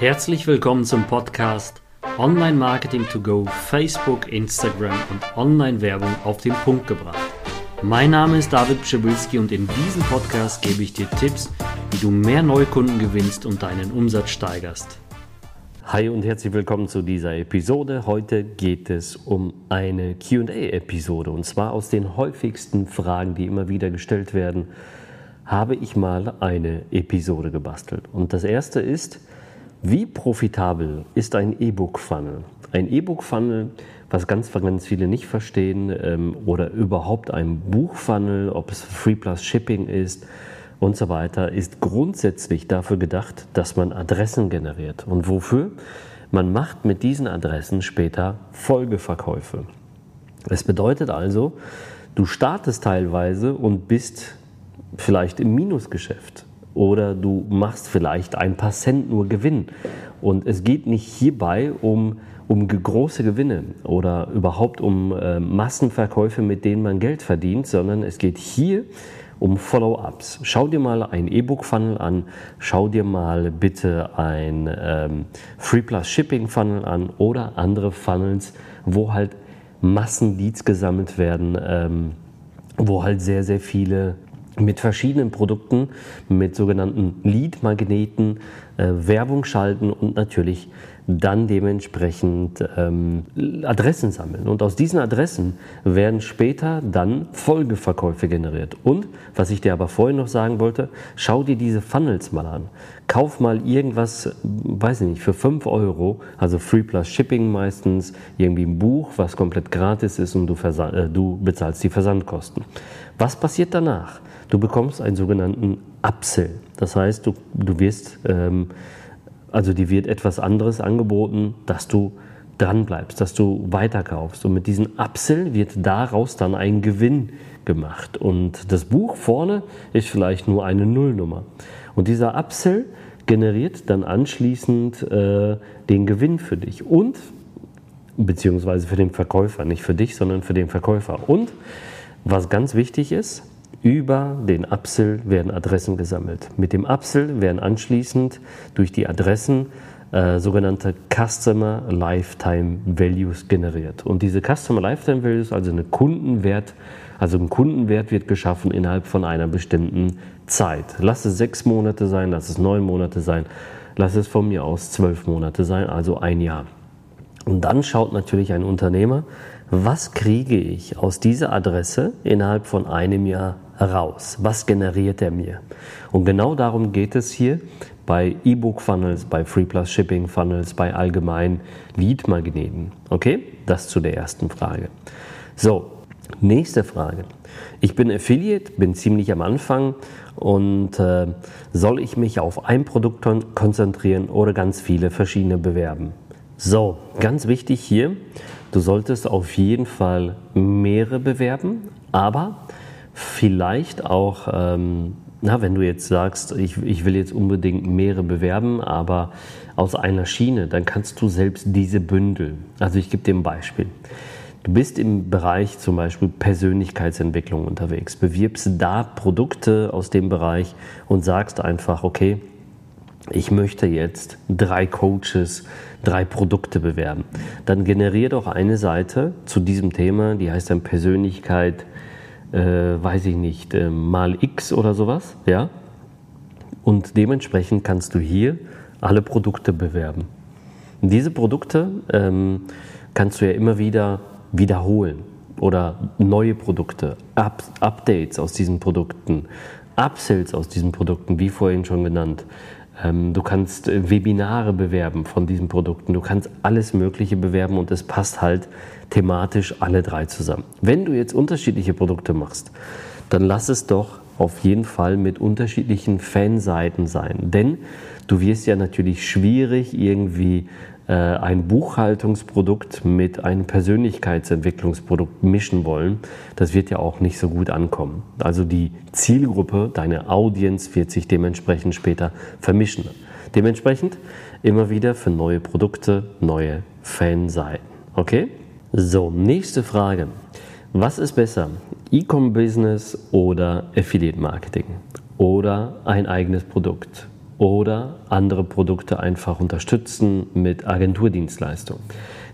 Herzlich willkommen zum Podcast Online Marketing to Go, Facebook, Instagram und Online-Werbung auf den Punkt gebracht. Mein Name ist David Pschibilski und in diesem Podcast gebe ich dir Tipps, wie du mehr Neukunden gewinnst und deinen Umsatz steigerst. Hi und herzlich willkommen zu dieser Episode. Heute geht es um eine QA-Episode und zwar aus den häufigsten Fragen, die immer wieder gestellt werden, habe ich mal eine Episode gebastelt. Und das erste ist, wie profitabel ist ein E-Book-Funnel? Ein E-Book-Funnel, was ganz, ganz viele nicht verstehen, ähm, oder überhaupt ein Buch-Funnel, ob es Free Plus Shipping ist und so weiter, ist grundsätzlich dafür gedacht, dass man Adressen generiert. Und wofür? Man macht mit diesen Adressen später Folgeverkäufe. Es bedeutet also, du startest teilweise und bist vielleicht im Minusgeschäft oder du machst vielleicht ein paar Cent nur Gewinn. Und es geht nicht hierbei um, um große Gewinne oder überhaupt um äh, Massenverkäufe, mit denen man Geld verdient, sondern es geht hier um Follow-ups. Schau dir mal ein E-Book-Funnel an, schau dir mal bitte ein ähm, Free Plus Shipping Funnel an oder andere Funnels, wo halt Massenleads gesammelt werden, ähm, wo halt sehr, sehr viele mit verschiedenen Produkten, mit sogenannten Lead-Magneten, äh, Werbung schalten und natürlich dann dementsprechend ähm, Adressen sammeln. Und aus diesen Adressen werden später dann Folgeverkäufe generiert. Und, was ich dir aber vorhin noch sagen wollte, schau dir diese Funnels mal an. Kauf mal irgendwas, weiß ich nicht, für 5 Euro, also Free Plus Shipping meistens, irgendwie ein Buch, was komplett gratis ist und du, äh, du bezahlst die Versandkosten. Was passiert danach? Du bekommst einen sogenannten Upsell. Das heißt, du, du wirst, ähm, also dir wird etwas anderes angeboten, dass du dran bleibst, dass du weiterkaufst. Und mit diesem Upsell wird daraus dann ein Gewinn gemacht. Und das Buch vorne ist vielleicht nur eine Nullnummer. Und dieser Upsell generiert dann anschließend äh, den Gewinn für dich und beziehungsweise für den Verkäufer, nicht für dich, sondern für den Verkäufer. Und was ganz wichtig ist, über den Upsell werden Adressen gesammelt. Mit dem Upsell werden anschließend durch die Adressen äh, sogenannte Customer Lifetime Values generiert. Und diese Customer Lifetime Values, also eine Kundenwert, also ein Kundenwert wird geschaffen innerhalb von einer bestimmten Zeit. Lass es sechs Monate sein, lass es neun Monate sein, lass es von mir aus zwölf Monate sein, also ein Jahr. Und dann schaut natürlich ein Unternehmer, was kriege ich aus dieser Adresse innerhalb von einem Jahr raus? Was generiert er mir? Und genau darum geht es hier bei E-Book-Funnels, bei Free Plus Shipping Funnels, bei allgemeinen Lead-Magneten. Okay, das zu der ersten Frage. So, nächste Frage. Ich bin Affiliate, bin ziemlich am Anfang und äh, soll ich mich auf ein Produkt konzentrieren oder ganz viele verschiedene bewerben? So, ganz wichtig hier, du solltest auf jeden Fall mehrere bewerben, aber vielleicht auch, ähm, na, wenn du jetzt sagst, ich, ich will jetzt unbedingt mehrere bewerben, aber aus einer Schiene, dann kannst du selbst diese bündeln. Also ich gebe dir ein Beispiel. Du bist im Bereich zum Beispiel Persönlichkeitsentwicklung unterwegs, bewirbst da Produkte aus dem Bereich und sagst einfach, okay, ich möchte jetzt drei Coaches, drei Produkte bewerben. Dann generiere doch eine Seite zu diesem Thema, die heißt dann Persönlichkeit, äh, weiß ich nicht, äh, mal X oder sowas, ja. Und dementsprechend kannst du hier alle Produkte bewerben. Diese Produkte ähm, kannst du ja immer wieder wiederholen oder neue Produkte, Up Updates aus diesen Produkten, Upsells aus diesen Produkten, wie vorhin schon genannt. Ähm, du kannst äh, Webinare bewerben von diesen Produkten. Du kannst alles Mögliche bewerben und es passt halt thematisch alle drei zusammen. Wenn du jetzt unterschiedliche Produkte machst, dann lass es doch auf jeden Fall mit unterschiedlichen Fanseiten sein. Denn du wirst ja natürlich schwierig irgendwie ein Buchhaltungsprodukt mit einem Persönlichkeitsentwicklungsprodukt mischen wollen, das wird ja auch nicht so gut ankommen. Also die Zielgruppe, deine Audience wird sich dementsprechend später vermischen. Dementsprechend immer wieder für neue Produkte neue Fanseiten. Okay? So, nächste Frage. Was ist besser? E-Com-Business oder Affiliate-Marketing? Oder ein eigenes Produkt? Oder andere Produkte einfach unterstützen mit Agenturdienstleistungen.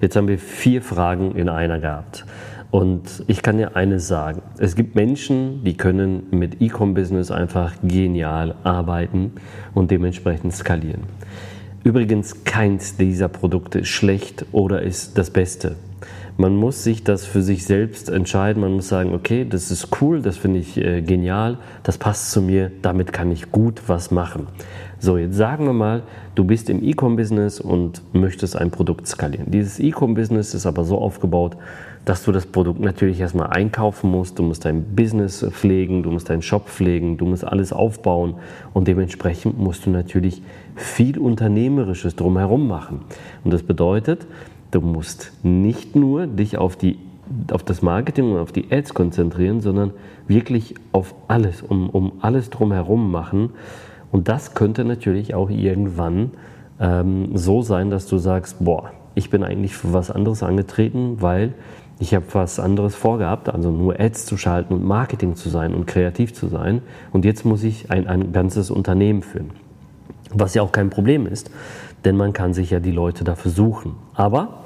Jetzt haben wir vier Fragen in einer gehabt. Und ich kann dir eines sagen. Es gibt Menschen, die können mit E-Com-Business einfach genial arbeiten und dementsprechend skalieren. Übrigens, keins dieser Produkte ist schlecht oder ist das Beste. Man muss sich das für sich selbst entscheiden. Man muss sagen, okay, das ist cool, das finde ich äh, genial, das passt zu mir, damit kann ich gut was machen. So, jetzt sagen wir mal, du bist im E-Com-Business und möchtest ein Produkt skalieren. Dieses E-Com-Business ist aber so aufgebaut, dass du das Produkt natürlich erstmal einkaufen musst. Du musst dein Business pflegen, du musst deinen Shop pflegen, du musst alles aufbauen und dementsprechend musst du natürlich viel Unternehmerisches drumherum machen. Und das bedeutet, Du musst nicht nur dich auf, die, auf das Marketing und auf die Ads konzentrieren, sondern wirklich auf alles, um, um alles drumherum machen. Und das könnte natürlich auch irgendwann ähm, so sein, dass du sagst, boah, ich bin eigentlich für was anderes angetreten, weil ich habe was anderes vorgehabt, also nur Ads zu schalten und Marketing zu sein und kreativ zu sein. Und jetzt muss ich ein, ein ganzes Unternehmen führen. Was ja auch kein Problem ist, denn man kann sich ja die Leute dafür suchen. Aber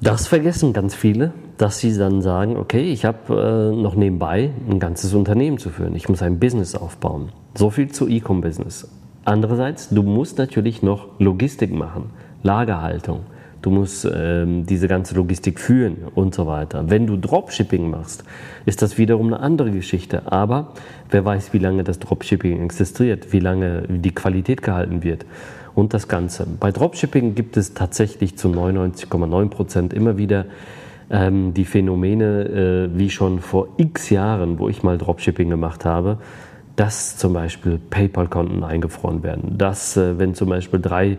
das vergessen ganz viele, dass sie dann sagen, okay, ich habe äh, noch nebenbei ein ganzes Unternehmen zu führen. Ich muss ein Business aufbauen. So viel zu E-Com-Business. Andererseits, du musst natürlich noch Logistik machen, Lagerhaltung. Du musst ähm, diese ganze Logistik führen und so weiter. Wenn du Dropshipping machst, ist das wiederum eine andere Geschichte. Aber wer weiß, wie lange das Dropshipping existiert, wie lange die Qualität gehalten wird und das Ganze. Bei Dropshipping gibt es tatsächlich zu 99,9 Prozent immer wieder ähm, die Phänomene, äh, wie schon vor x Jahren, wo ich mal Dropshipping gemacht habe, dass zum Beispiel PayPal-Konten eingefroren werden, dass äh, wenn zum Beispiel drei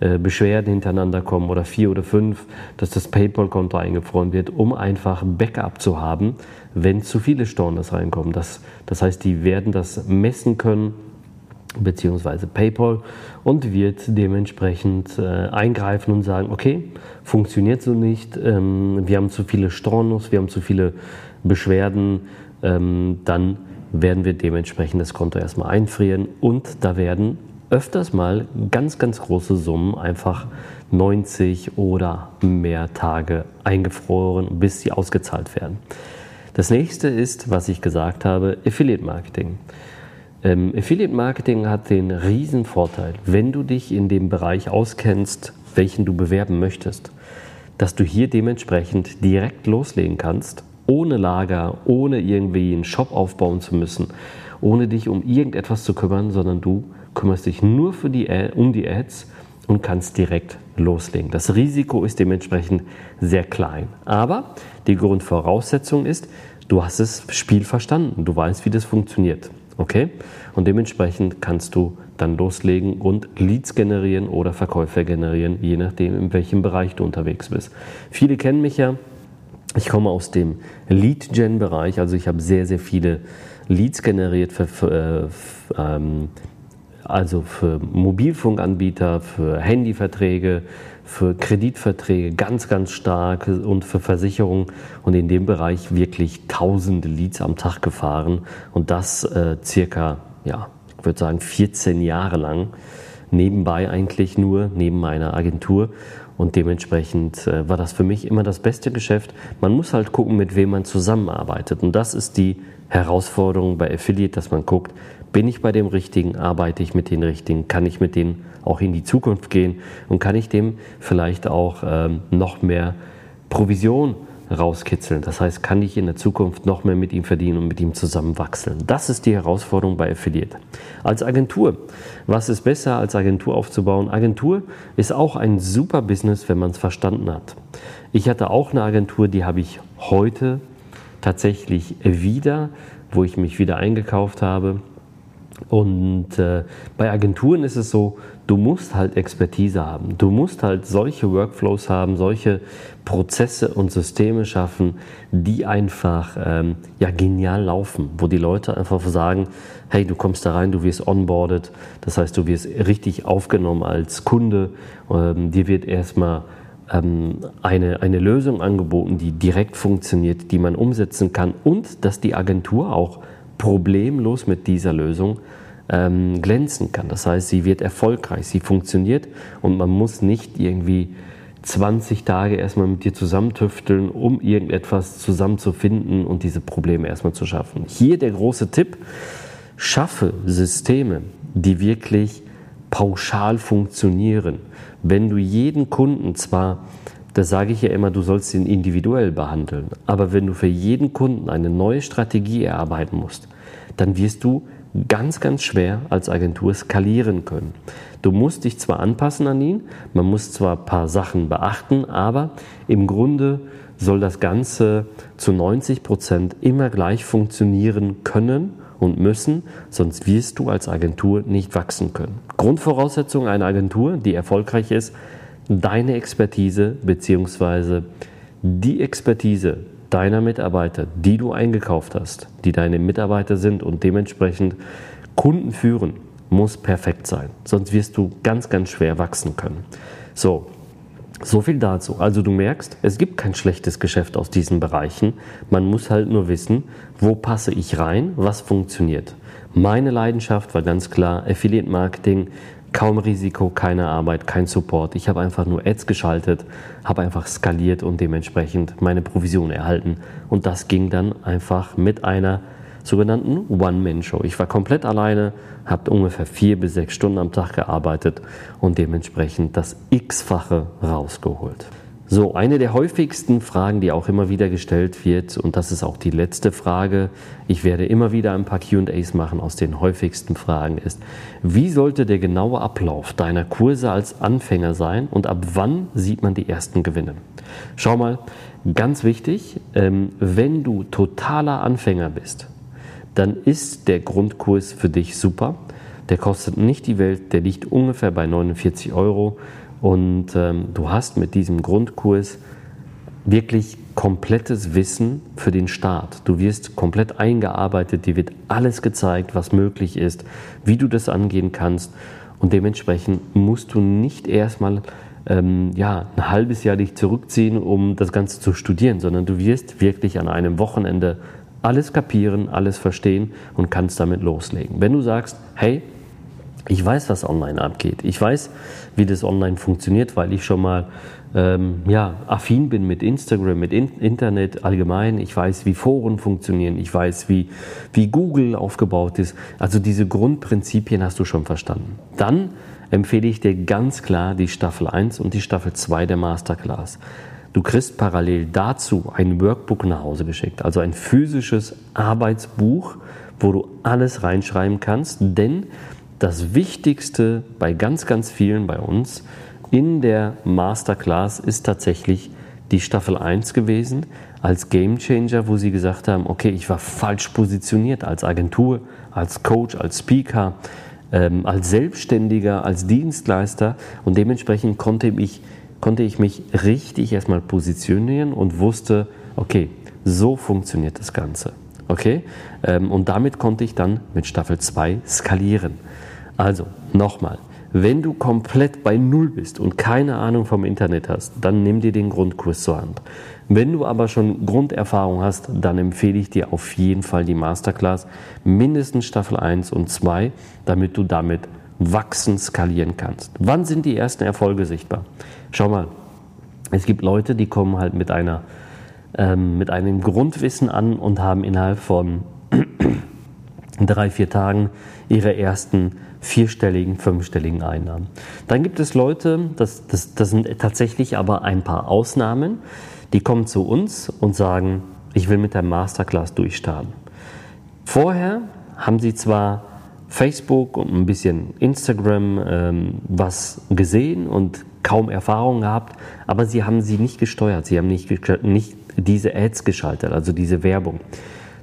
äh, Beschwerden hintereinander kommen oder vier oder fünf, dass das PayPal-Konto eingefroren wird, um einfach Backup zu haben, wenn zu viele Stornos reinkommen. Das, das heißt, die werden das messen können beziehungsweise PayPal und wird dementsprechend äh, eingreifen und sagen, okay, funktioniert so nicht, ähm, wir haben zu viele Stornos, wir haben zu viele Beschwerden, ähm, dann werden wir dementsprechend das Konto erstmal einfrieren und da werden öfters mal ganz, ganz große Summen einfach 90 oder mehr Tage eingefroren, bis sie ausgezahlt werden. Das nächste ist, was ich gesagt habe, Affiliate Marketing. Ähm, Affiliate Marketing hat den riesen Vorteil, wenn du dich in dem Bereich auskennst, welchen du bewerben möchtest, dass du hier dementsprechend direkt loslegen kannst, ohne Lager, ohne irgendwie einen Shop aufbauen zu müssen, ohne dich um irgendetwas zu kümmern, sondern du kümmerst dich nur für die, um die Ads und kannst direkt loslegen. Das Risiko ist dementsprechend sehr klein. Aber die Grundvoraussetzung ist, du hast das Spiel verstanden, du weißt, wie das funktioniert. Okay? Und dementsprechend kannst du dann loslegen und Leads generieren oder Verkäufer generieren, je nachdem, in welchem Bereich du unterwegs bist. Viele kennen mich ja. Ich komme aus dem Lead-Gen-Bereich, also ich habe sehr, sehr viele Leads generiert für, für, für ähm, also für Mobilfunkanbieter, für Handyverträge, für Kreditverträge ganz, ganz stark und für Versicherungen und in dem Bereich wirklich tausende Leads am Tag gefahren. Und das äh, circa, ja, ich würde sagen 14 Jahre lang, nebenbei eigentlich nur, neben meiner Agentur. Und dementsprechend äh, war das für mich immer das beste Geschäft. Man muss halt gucken, mit wem man zusammenarbeitet. Und das ist die Herausforderung bei Affiliate, dass man guckt, bin ich bei dem Richtigen? Arbeite ich mit den Richtigen? Kann ich mit denen auch in die Zukunft gehen? Und kann ich dem vielleicht auch ähm, noch mehr Provision rauskitzeln? Das heißt, kann ich in der Zukunft noch mehr mit ihm verdienen und mit ihm zusammen wachseln? Das ist die Herausforderung bei Affiliate. Als Agentur, was ist besser als Agentur aufzubauen? Agentur ist auch ein super Business, wenn man es verstanden hat. Ich hatte auch eine Agentur, die habe ich heute tatsächlich wieder, wo ich mich wieder eingekauft habe und äh, bei Agenturen ist es so, du musst halt Expertise haben. Du musst halt solche Workflows haben, solche Prozesse und Systeme schaffen, die einfach ähm, ja, genial laufen, wo die Leute einfach sagen, hey, du kommst da rein, du wirst onboarded, das heißt, du wirst richtig aufgenommen als Kunde, ähm, dir wird erstmal ähm, eine, eine Lösung angeboten, die direkt funktioniert, die man umsetzen kann und dass die Agentur auch problemlos mit dieser Lösung ähm, glänzen kann. Das heißt, sie wird erfolgreich, sie funktioniert und man muss nicht irgendwie 20 Tage erstmal mit dir zusammentüfteln, um irgendetwas zusammenzufinden und diese Probleme erstmal zu schaffen. Hier der große Tipp, schaffe Systeme, die wirklich pauschal funktionieren. Wenn du jeden Kunden zwar, das sage ich ja immer, du sollst ihn individuell behandeln, aber wenn du für jeden Kunden eine neue Strategie erarbeiten musst, dann wirst du ganz, ganz schwer als Agentur skalieren können. Du musst dich zwar anpassen an ihn, man muss zwar ein paar Sachen beachten, aber im Grunde soll das Ganze zu 90 Prozent immer gleich funktionieren können und müssen, sonst wirst du als Agentur nicht wachsen können. Grundvoraussetzung einer Agentur, die erfolgreich ist, deine Expertise bzw. die Expertise deiner Mitarbeiter, die du eingekauft hast, die deine Mitarbeiter sind und dementsprechend Kunden führen, muss perfekt sein. Sonst wirst du ganz, ganz schwer wachsen können. So, so viel dazu. Also du merkst, es gibt kein schlechtes Geschäft aus diesen Bereichen. Man muss halt nur wissen, wo passe ich rein, was funktioniert. Meine Leidenschaft war ganz klar Affiliate Marketing, kaum Risiko, keine Arbeit, kein Support. Ich habe einfach nur Ads geschaltet, habe einfach skaliert und dementsprechend meine Provision erhalten. Und das ging dann einfach mit einer sogenannten One-Man-Show. Ich war komplett alleine, habe ungefähr vier bis sechs Stunden am Tag gearbeitet und dementsprechend das X-fache rausgeholt. So, eine der häufigsten Fragen, die auch immer wieder gestellt wird, und das ist auch die letzte Frage, ich werde immer wieder ein paar QAs machen aus den häufigsten Fragen, ist, wie sollte der genaue Ablauf deiner Kurse als Anfänger sein und ab wann sieht man die ersten Gewinne? Schau mal, ganz wichtig, ähm, wenn du totaler Anfänger bist, dann ist der Grundkurs für dich super. Der kostet nicht die Welt, der liegt ungefähr bei 49 Euro und ähm, du hast mit diesem Grundkurs wirklich komplettes Wissen für den Start. Du wirst komplett eingearbeitet, dir wird alles gezeigt, was möglich ist, wie du das angehen kannst. Und dementsprechend musst du nicht erstmal ähm, ja, ein halbes Jahr dich zurückziehen, um das Ganze zu studieren, sondern du wirst wirklich an einem Wochenende alles kapieren, alles verstehen und kannst damit loslegen. Wenn du sagst, hey, ich weiß, was online abgeht. Ich weiß, wie das online funktioniert, weil ich schon mal ähm, ja, affin bin mit Instagram, mit In Internet allgemein. Ich weiß, wie Foren funktionieren. Ich weiß, wie, wie Google aufgebaut ist. Also diese Grundprinzipien hast du schon verstanden. Dann empfehle ich dir ganz klar die Staffel 1 und die Staffel 2 der Masterclass. Du kriegst parallel dazu ein Workbook nach Hause geschickt, also ein physisches Arbeitsbuch, wo du alles reinschreiben kannst, denn das Wichtigste bei ganz, ganz vielen bei uns in der Masterclass ist tatsächlich die Staffel 1 gewesen, als Game Changer, wo sie gesagt haben, okay, ich war falsch positioniert als Agentur, als Coach, als Speaker, ähm, als Selbstständiger, als Dienstleister und dementsprechend konnte ich, konnte ich mich richtig erstmal positionieren und wusste, okay, so funktioniert das Ganze. Okay? Ähm, und damit konnte ich dann mit Staffel 2 skalieren. Also, nochmal, wenn du komplett bei Null bist und keine Ahnung vom Internet hast, dann nimm dir den Grundkurs zur Hand. Wenn du aber schon Grunderfahrung hast, dann empfehle ich dir auf jeden Fall die Masterclass, mindestens Staffel 1 und 2, damit du damit wachsen, skalieren kannst. Wann sind die ersten Erfolge sichtbar? Schau mal, es gibt Leute, die kommen halt mit einer ähm, mit einem Grundwissen an und haben innerhalb von drei, vier Tagen ihre ersten vierstelligen, fünfstelligen Einnahmen. Dann gibt es Leute, das, das, das sind tatsächlich aber ein paar Ausnahmen, die kommen zu uns und sagen, ich will mit der Masterclass durchstarten. Vorher haben sie zwar Facebook und ein bisschen Instagram ähm, was gesehen und kaum Erfahrung gehabt, aber sie haben sie nicht gesteuert, sie haben nicht, nicht diese Ads geschaltet, also diese Werbung.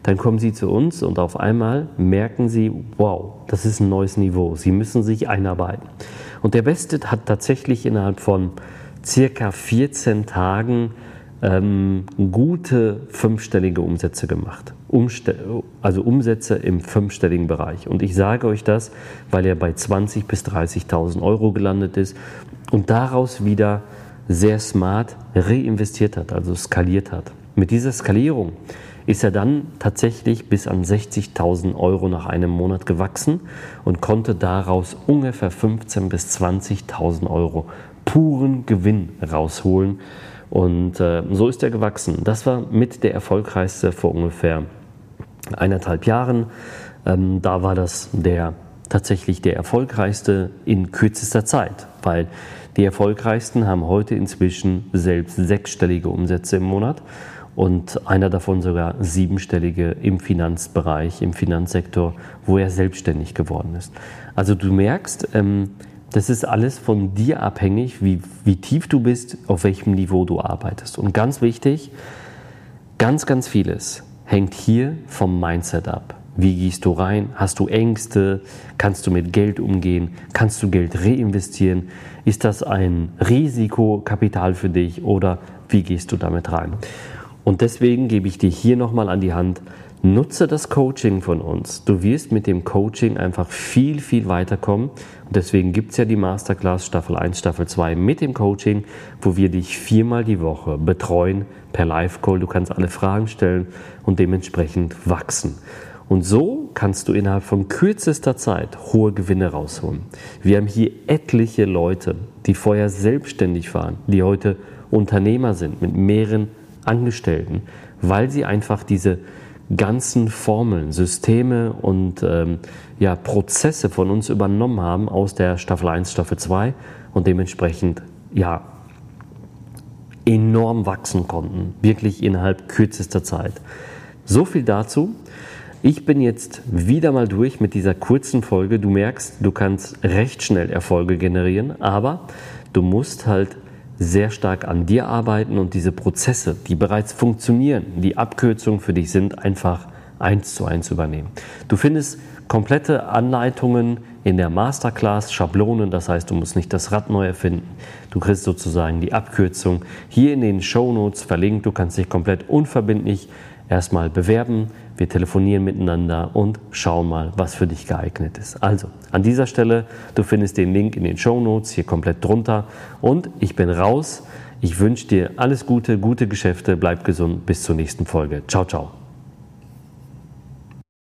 Dann kommen sie zu uns und auf einmal merken sie, wow, das ist ein neues Niveau. Sie müssen sich einarbeiten. Und der Beste hat tatsächlich innerhalb von circa 14 Tagen ähm, gute fünfstellige Umsätze gemacht. Umste also Umsätze im fünfstelligen Bereich. Und ich sage euch das, weil er bei 20.000 bis 30.000 Euro gelandet ist und daraus wieder sehr smart reinvestiert hat, also skaliert hat. Mit dieser Skalierung ist er dann tatsächlich bis an 60.000 Euro nach einem Monat gewachsen und konnte daraus ungefähr 15.000 bis 20.000 Euro puren Gewinn rausholen. Und äh, so ist er gewachsen. Das war mit der erfolgreichste vor ungefähr eineinhalb Jahren. Ähm, da war das der tatsächlich der erfolgreichste in kürzester Zeit, weil die erfolgreichsten haben heute inzwischen selbst sechsstellige Umsätze im Monat und einer davon sogar siebenstellige im Finanzbereich, im Finanzsektor, wo er selbstständig geworden ist. Also du merkst, ähm, das ist alles von dir abhängig, wie, wie tief du bist, auf welchem Niveau du arbeitest. Und ganz wichtig, ganz, ganz vieles hängt hier vom Mindset ab. Wie gehst du rein? Hast du Ängste? Kannst du mit Geld umgehen? Kannst du Geld reinvestieren? Ist das ein Risikokapital für dich oder wie gehst du damit rein? Und deswegen gebe ich dir hier nochmal an die Hand, nutze das Coaching von uns. Du wirst mit dem Coaching einfach viel, viel weiterkommen. Und deswegen gibt es ja die Masterclass Staffel 1, Staffel 2 mit dem Coaching, wo wir dich viermal die Woche betreuen per Live-Call. Du kannst alle Fragen stellen und dementsprechend wachsen. Und so kannst du innerhalb von kürzester Zeit hohe Gewinne rausholen. Wir haben hier etliche Leute, die vorher selbstständig waren, die heute Unternehmer sind mit mehreren Angestellten, weil sie einfach diese ganzen Formeln, Systeme und ähm, ja, Prozesse von uns übernommen haben aus der Staffel 1, Staffel 2 und dementsprechend ja, enorm wachsen konnten, wirklich innerhalb kürzester Zeit. So viel dazu. Ich bin jetzt wieder mal durch mit dieser kurzen Folge. Du merkst, du kannst recht schnell Erfolge generieren, aber du musst halt sehr stark an dir arbeiten und diese Prozesse, die bereits funktionieren, die Abkürzungen für dich sind, einfach eins zu eins übernehmen. Du findest komplette Anleitungen in der Masterclass, Schablonen, das heißt, du musst nicht das Rad neu erfinden. Du kriegst sozusagen die Abkürzung hier in den Show Notes verlinkt. Du kannst dich komplett unverbindlich erstmal bewerben. Wir telefonieren miteinander und schauen mal, was für dich geeignet ist. Also, an dieser Stelle, du findest den Link in den Show Notes hier komplett drunter. Und ich bin raus. Ich wünsche dir alles Gute, gute Geschäfte, bleib gesund, bis zur nächsten Folge. Ciao, ciao.